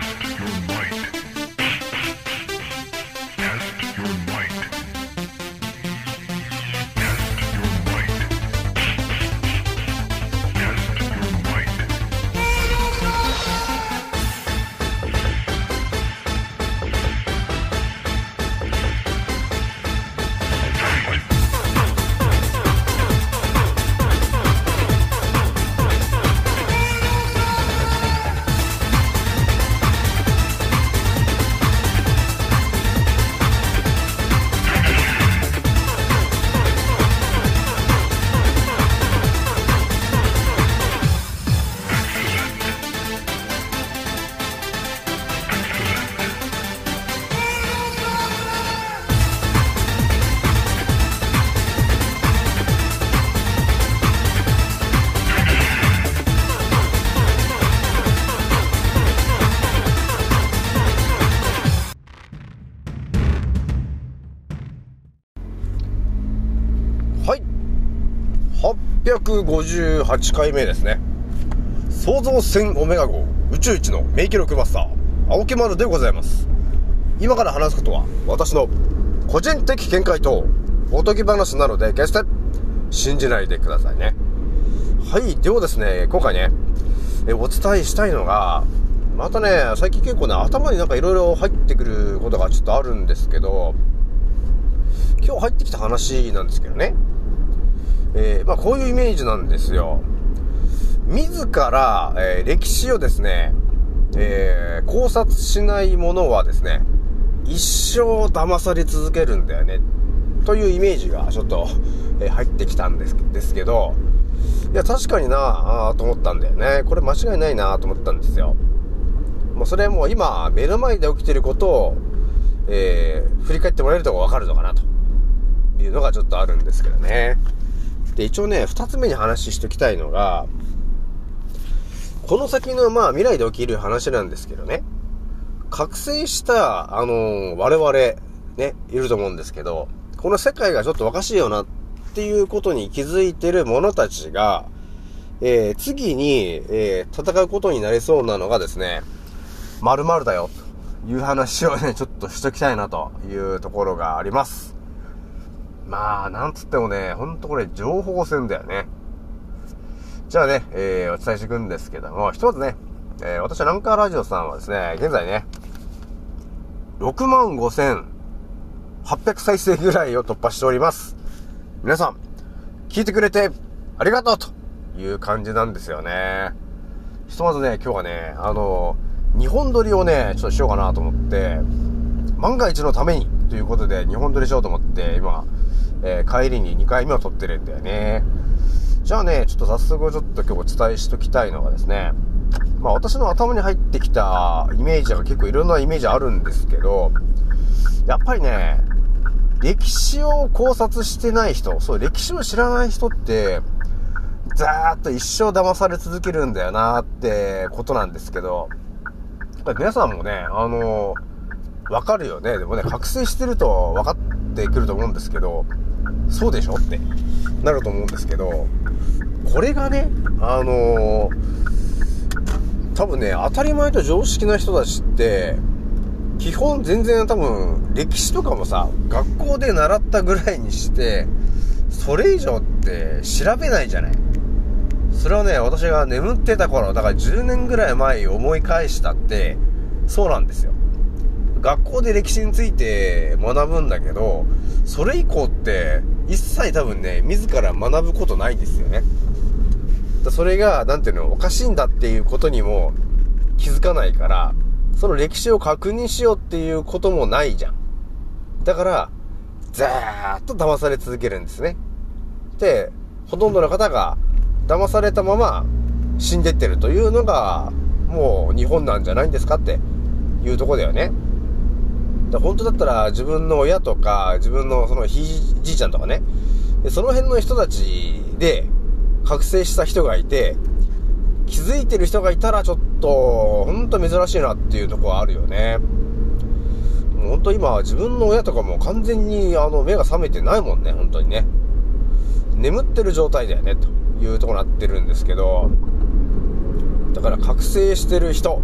Test your might. 58回目ですね。創造船オメガ号宇宙一の名記録マスター青木丸でございます。今から話すことは私の個人的見解とおとぎ話なので決して信じないでくださいね。はいではですね今回ねえお伝えしたいのがまたね最近結構ね頭になんか色々入ってくることがちょっとあるんですけど今日入ってきた話なんですけどね。えーまあ、こういうイメージなんですよ。自ら、えー歴史をですね、えー考察しないものはですね、一生騙され続けるんだよね。というイメージがちょっと、え入ってきたんですですけど、いや、確かになあと思ったんだよね。これ間違いないなと思ったんですよ。もうそれはもう今、目の前で起きてることを、えー振り返ってもらえるとわかるのかなというのがちょっとあるんですけどね。で、一応ね、二つ目に話ししときたいのが、この先の、まあ、未来で起きる話なんですけどね、覚醒した、あのー我々、ね、いると思うんですけど、この世界がちょっとおかしいよなっていうことに気づいてる者たちが、えー次に、えー戦うことになりそうなのがですね、〇〇だよ、という話をね、ちょっとしときたいなというところがあります。まあ、なんつってもね、ほんとこれ情報戦だよね。じゃあね、えー、お伝えしていくんですけども、ひとまずね、えー、私はランカーラジオさんはですね、現在ね、6万5800再生ぐらいを突破しております。皆さん、聞いてくれてありがとうという感じなんですよね。ひとまずね、今日はね、あの、日本撮りをね、ちょっとしようかなと思って、万が一のためにということで日本撮りしようと思って、今、えー帰りに2回目を撮ってるんだよね。じゃあね、ちょっと早速ちょっと今日お伝えしときたいのがですね、まあ私の頭に入ってきたイメージが結構いろんなイメージあるんですけど、やっぱりね、歴史を考察してない人、そう、歴史を知らない人って、ざーっと一生騙され続けるんだよなってことなんですけど、やっぱ皆さんもね、あのわかるよね。でもね、覚醒してると分かってくると思うんですけど、そうでしょってなると思うんですけど、これがね、あの多分ね、当たり前と常識な人たちって、基本全然多分歴史とかもさ、学校で習ったぐらいにして、それ以上って調べないじゃない。それはね、私が眠ってた頃、だから10年ぐらい前思い返したって、そうなんですよ。学校で歴史について学ぶんだけど、それ以降って一切多分ね、自ら学ぶことないですよね。だそれが、なんていうの、おかしいんだっていうことにも気づかないから、その歴史を確認しようっていうこともないじゃん。だから、ずーっと騙され続けるんですね。で、ほとんどの方が騙されたまま死んでってるというのが、もう日本なんじゃないんですかっていうとこだよね。だ本当だったら自分の親とか、自分のそのひいじいちゃんとかね、その辺の人たちで覚醒した人がいて、気づいてる人がいたらちょっと、ほんと珍しいなっていうところはあるよね。もうほんと今、自分の親とかも完全にあの目が覚めてないもんね、本当にね。眠ってる状態だよね、というところになってるんですけど、だから覚醒してる人、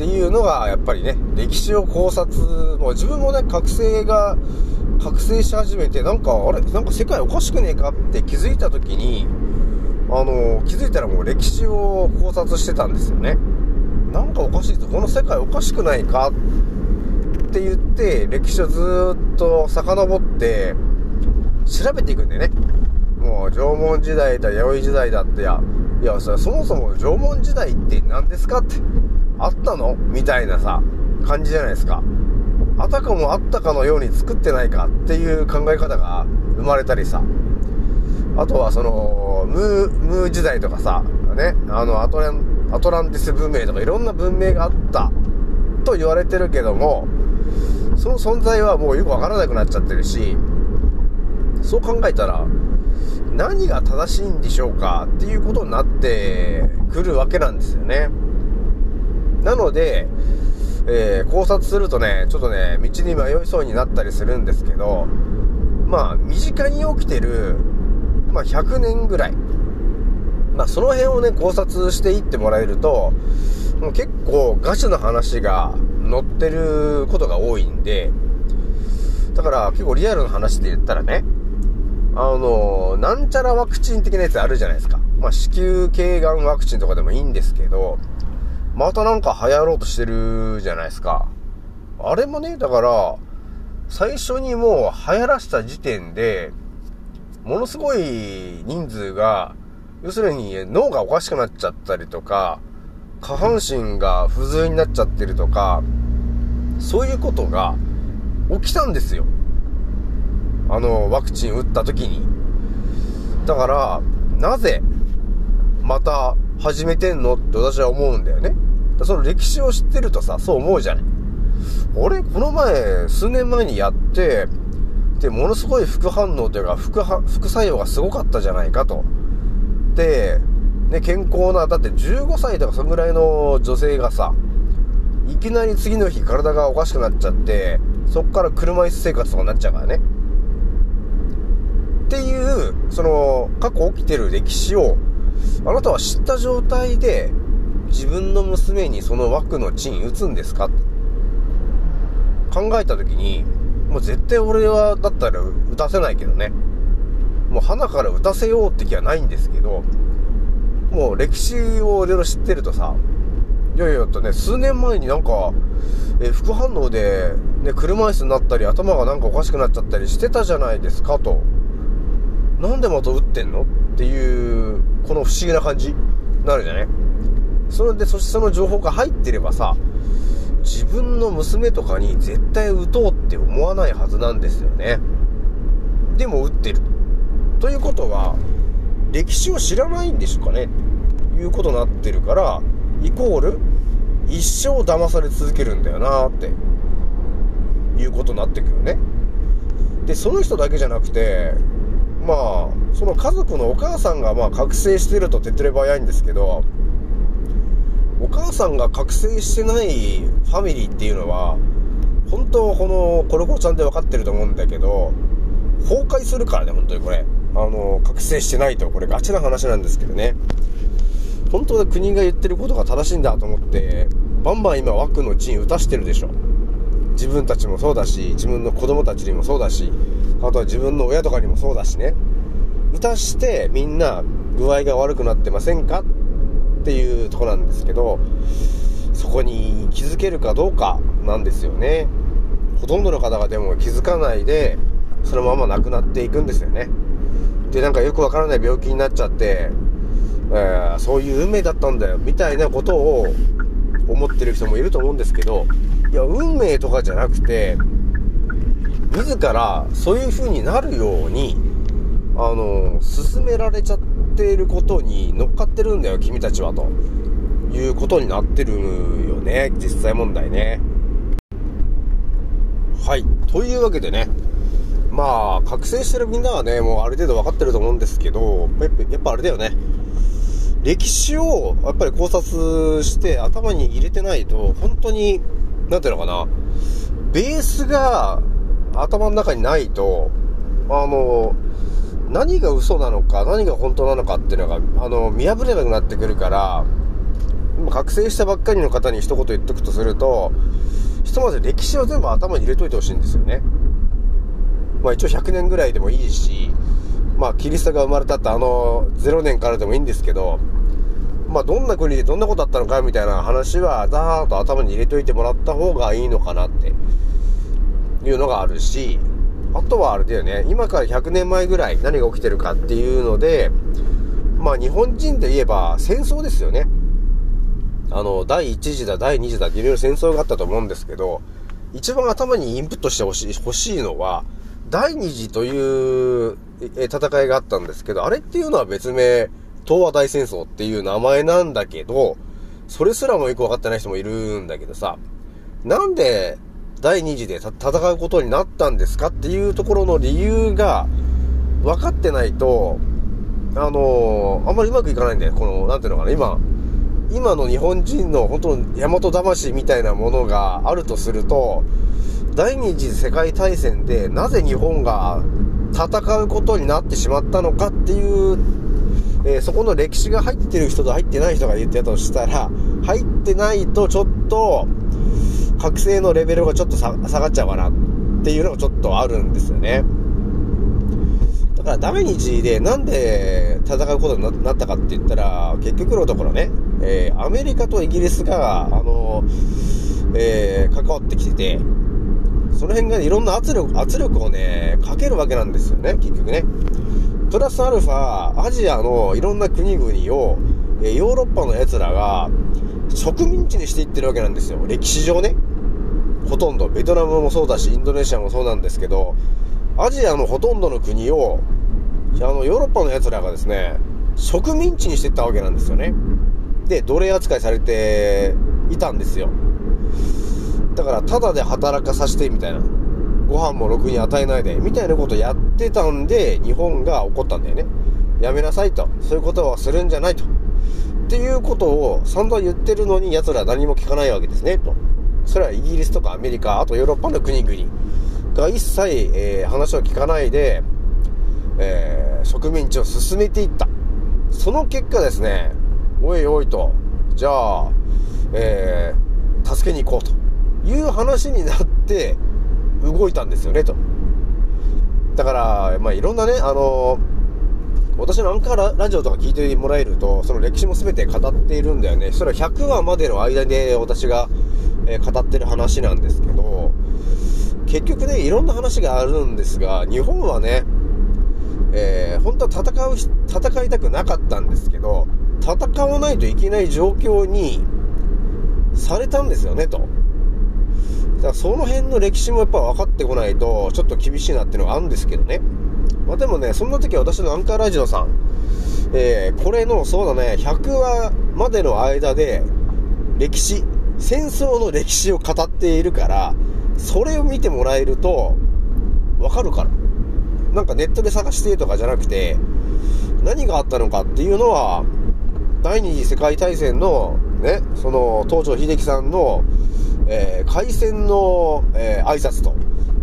っていうのがやっぱりね歴史を考察もう自分もね覚醒が覚醒し始めてなんかあれなんか世界おかしくねえかって気づいた時にあの気づいたらもう歴史を考察してたんですよね。なんかおかしいぞこの世界おかしくないかって言って歴史をずっと遡って調べていくんだよね。もう縄文時代だ弥生時代だってやいやそもそも縄文時代って何ですかって。あったの？みたいなさ感じじゃないですか。あたかもあったかのように作ってないかっていう考え方が生まれたりさ。あとはそのムームー時代とかさねあのアトランアトランティス文明とかいろんな文明があったと言われてるけどもその存在はもうよくわからなくなっちゃってるしそう考えたら何が正しいんでしょうかっていうことになってくるわけなんですよね。なので、えー考察するとねちょっとね道に迷いそうになったりするんですけどまあ身近に起きてる、まあ、100年ぐらいまあその辺をね考察していってもらえるともう結構ガチな話が載ってることが多いんでだから結構リアルな話で言ったらねあの、なんちゃらワクチン的なやつあるじゃないですか。まあ、子宮頸がんワクチンとかでもいいんですけど、またなんか流行ろうとしてるじゃないですか。あれもね、だから、最初にもう流行らした時点で、ものすごい人数が、要するに脳がおかしくなっちゃったりとか、下半身が不随になっちゃってるとか、そういうことが起きたんですよ。あの、ワクチン打った時に。だから、なぜ、また始めてんの？って私は思うんだよね。その歴史を知ってるとさ、そう思うじゃない。俺、この前、数年前にやって、で、ものすごい副反応というか、副副作用がすごかったじゃないかと。で、ね、健康な、だって15歳とかそのぐらいの女性がさ、いきなり次の日体がおかしくなっちゃって、そっから車椅子生活とかになっちゃうからね。っていう、その、過去起きてる歴史を、あなたは知った状態で、自分の娘にその枠のチン打つんですか？って考えた時に、もう絶対俺は、だったら打たせないけどね。もう鼻から打たせようって気はないんですけど、もう歴史をいろいろ知ってるとさ、いやいやとね、数年前になんか、え副反応で、ね、車椅子になったり、頭がなんかおかしくなっちゃったりしてたじゃないですかと。なんでまた打ってんの？っていう、この不思議な感じになるじゃない？それで、そしてその情報が入ってればさ、自分の娘とかに絶対打とうって思わないはずなんですよね。でも打ってる。ということは、歴史を知らないんでしょうかね？いうことになってるから、イコール、一生騙され続けるんだよなって、いうことになってくるね。で、その人だけじゃなくて、まあ、その家族のお母さんがまあ覚醒してると手っ取り早いんですけど、お母さんが覚醒してないファミリーっていうのは、本当このコロコロちゃんで分かってると思うんだけど、崩壊するからね、本当にこれ。あの、覚醒してないと、これガチな話なんですけどね。本当は国が言ってることが正しいんだと思って、バンバン今枠のチン打たしてるでしょ。自分たちもそうだし、自分の子供たちにもそうだし、あとは自分の親とかにもそうだしね。打たしてみんな具合が悪くなってませんか？っていうとこなんですけど、そこに気づけるかどうかなんですよね。ほとんどの方がでも気づかないで、そのまま亡くなっていくんですよね。で、なんかよくわからない病気になっちゃって、えーそういう運命だったんだよ、みたいなことを思ってる人もいると思うんですけど、いや、運命とかじゃなくて、自らそういう風になるように、あの、進められちゃっていることに乗っかってるんだよ、君たちは、ということになってるよね、実際問題ね。はい。というわけでね、まあ、覚醒してるみんなはね、もうある程度分かってると思うんですけど、やっぱやっぱあれだよね。歴史をやっぱり考察して頭に入れてないと、本当に、なんていうのかな、ベースが頭の中にないと、あの、何が嘘なのか、何が本当なのかっていうのが、あの、見破れなくなってくるから、覚醒したばっかりの方に一言言っとくとすると、ひとまず歴史を全部頭に入れといてほしいんですよね。まあ一応100年ぐらいでもいいし、まあキリストが生まれたってあの0年からでもいいんですけど、まあどんな国でどんなことあったのかみたいな話は、だーっと頭に入れといてもらった方がいいのかなっていうのがあるし、あとはあれだよね、今から100年前ぐらい何が起きてるかっていうので、まあ日本人で言えば戦争ですよね。あの、第1次だ、第2次だっていろいろ戦争があったと思うんですけど、一番頭にインプットしてほしい、欲しいのは、第2次という戦いがあったんですけど、あれっていうのは別名、東和大戦争っていう名前なんだけど、それすらもよくわかってない人もいるんだけどさ、なんで第2次で戦うことになったんですかっていうところの理由が分かってないと、あのー、あんまりうまくいかないんだよ。この、なんていうのかな、今、今の日本人の本当の大和魂みたいなものがあるとすると、第二次世界大戦でなぜ日本が戦うことになってしまったのかっていう、えー、そこの歴史が入ってる人と入ってない人が言ってたとしたら、入ってないとちょっと、覚醒のレベルがちょっと下がっちゃうかなっていうのがちょっとあるんですよね。だから第二次でなんで戦うことになったかって言ったら、結局のところね、えー、アメリカとイギリスが、あの、えー、関わってきてて、その辺がいろんな圧力、圧力をね、かけるわけなんですよね、結局ね。プラスアルファ、アジアのいろんな国々を、えヨーロッパの奴らが植民地にしていってるわけなんですよ。歴史上ね。ほとんど。ベトナムもそうだし、インドネシアもそうなんですけど、アジアのほとんどの国を、あの、ヨーロッパの奴らがですね、植民地にしていったわけなんですよね。で、奴隷扱いされていたんですよ。だから、ただで働かさせて、みたいな。ご飯もろくに与えないで、みたいなことやってたんで、日本が怒ったんだよね。やめなさいと。そういうことはするんじゃないと。っていうことを散々言ってるのに奴ら何も聞かないわけですね、と。それはイギリスとかアメリカ、あとヨーロッパの国々が一切、えー、話を聞かないで、えー、植民地を進めていった。その結果ですね、おいおいと、じゃあ、えー、助けに行こうという話になって動いたんですよね、と。だから、まあ、いろんなね、あの私のアンカーラジオとか聞いてもらえると、その歴史も全て語っているんだよね。それは100話までの間で私が、えー、語ってる話なんですけど、結局ね、いろんな話があるんですが、日本はね、えー、本当は戦う、戦いたくなかったんですけど、戦わないといけない状況にされたんですよね、と。だからその辺の歴史もやっぱ分かってこないと、ちょっと厳しいなっていうのがあるんですけどね。まあ、でもね、そんな時は私のアンカーラジオさん、えー、これの、そうだね、100話までの間で、歴史、戦争の歴史を語っているから、それを見てもらえると、わかるから。なんかネットで探してとかじゃなくて、何があったのかっていうのは、第二次世界大戦の、ね、その、東條秀樹さんの、えー、開戦の、えー、挨拶と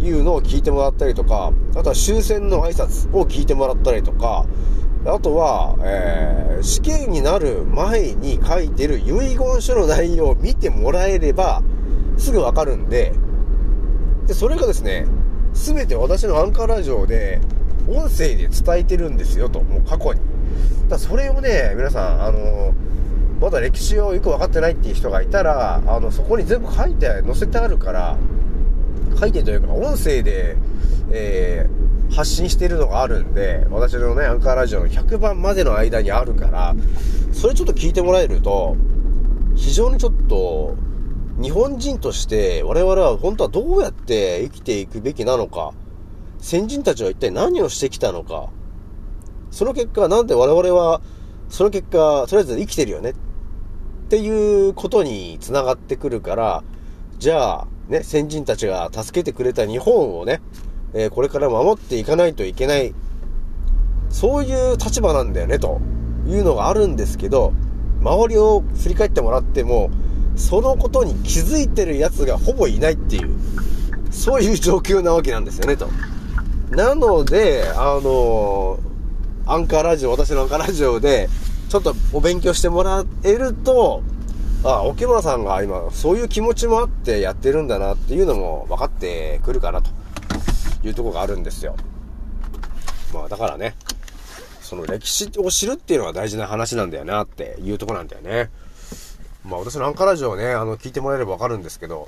いうのを聞いてもらったりとか、あとは終戦の挨拶を聞いてもらったりとか、あとは、えー、死刑になる前に書いてる遺言書の内容を見てもらえれば、すぐわかるんで、で、それがですね、すべて私のアンカーラジオで、音声で伝えてるんですよと、もう過去に。だそれをね、皆さん、あのまだ歴史をよく分かってないっていう人がいたら、あの、そこに全部書いて、載せてあるから、書いてというか、音声で、えー、発信してるのがあるんで、私のね、アンカーラジオの100番までの間にあるから、それちょっと聞いてもらえると、非常にちょっと、日本人として我々は本当はどうやって生きていくべきなのか、先人たちは一体何をしてきたのか、その結果、なんで我々は、その結果、とりあえず生きてるよねっっていうことに繋がってくるから、じゃあ、ね、先人たちが助けてくれた日本をね、えー、これから守っていかないといけない、そういう立場なんだよね、というのがあるんですけど、周りを振り返ってもらっても、そのことに気づいてる奴がほぼいないっていう、そういう状況なわけなんですよね、と。なので、あのー、アンカーラジオ、私のアンカーラジオで、ちょっとお勉強してもらえると、あ、沖村さんが今、そういう気持ちもあってやってるんだなっていうのも分かってくるかなというとこがあるんですよ。まあだからね、その歴史を知るっていうのは大事な話なんだよなっていうとこなんだよね。まあ私のアンカラジオをね、あの、聞いてもらえれば分かるんですけど、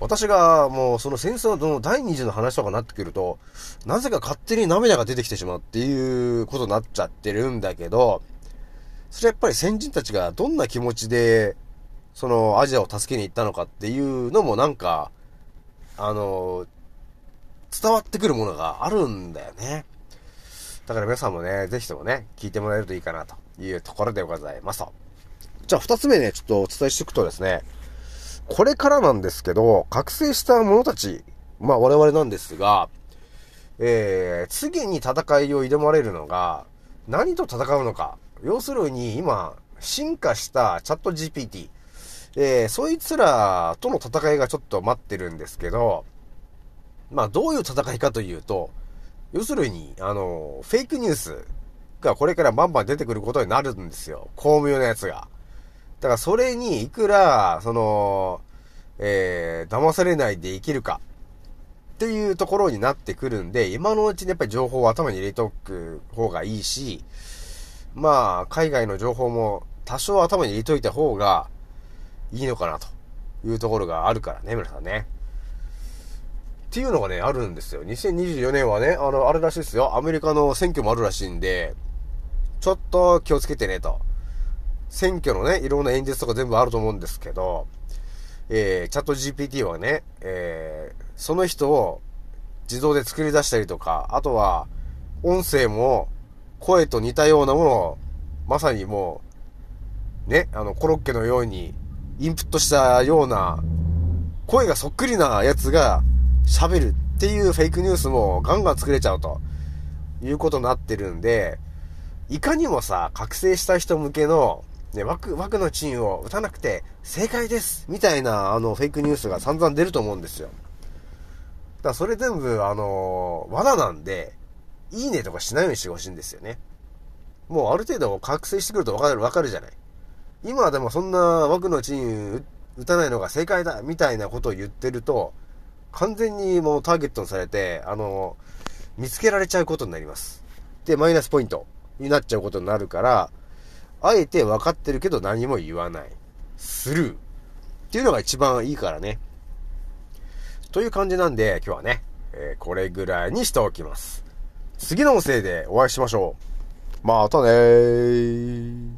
私がもうその戦争の第二次の話とかになってくると、なぜか勝手に涙が出てきてしまうっていうことになっちゃってるんだけど、それやっぱり先人たちがどんな気持ちで、そのアジアを助けに行ったのかっていうのもなんか、あの、伝わってくるものがあるんだよね。だから皆さんもね、ぜひともね、聞いてもらえるといいかなというところでございますと。じゃあ二つ目ね、ちょっとお伝えしていくとですね、これからなんですけど、覚醒した者たち、まあ我々なんですが、えー、次に戦いを挑まれるのが、何と戦うのか。要するに今、進化したチャット GPT、えー、そいつらとの戦いがちょっと待ってるんですけど、まあどういう戦いかというと、要するに、あの、フェイクニュースがこれからバンバン出てくることになるんですよ。巧妙なやつが。だからそれにいくら、その、えー、騙されないで生きるかっていうところになってくるんで、今のうちにやっぱり情報を頭に入れておく方がいいし、まあ、海外の情報も多少頭に入れといた方がいいのかなというところがあるからね、皆さんね。っていうのがね、あるんですよ。2024年はね、あの、あれらしいですよ。アメリカの選挙もあるらしいんで、ちょっと気をつけてねと。選挙のね、いろんな演説とか全部あると思うんですけど、えー、チャット GPT はね、えー、その人を自動で作り出したりとか、あとは、音声も声と似たようなものを、まさにもう、ね、あの、コロッケのようにインプットしたような、声がそっくりなやつが喋るっていうフェイクニュースもガンガン作れちゃうということになってるんで、いかにもさ、覚醒した人向けの、ね、枠、枠のチンを打たなくて正解ですみたいな、あの、フェイクニュースが散々出ると思うんですよ。だそれ全部、あのー、罠なんで、いいねとかしないようにしてほしいんですよね。もうある程度覚醒してくるとわかる、わかるじゃない。今はでもそんな枠のチン打たないのが正解だみたいなことを言ってると、完全にもうターゲットにされて、あのー、見つけられちゃうことになります。で、マイナスポイントになっちゃうことになるから、あえて分かってるけど何も言わない。スルー。っていうのが一番いいからね。という感じなんで、今日はね、えー、これぐらいにしておきます。次の音声でお会いしましょう。またねー。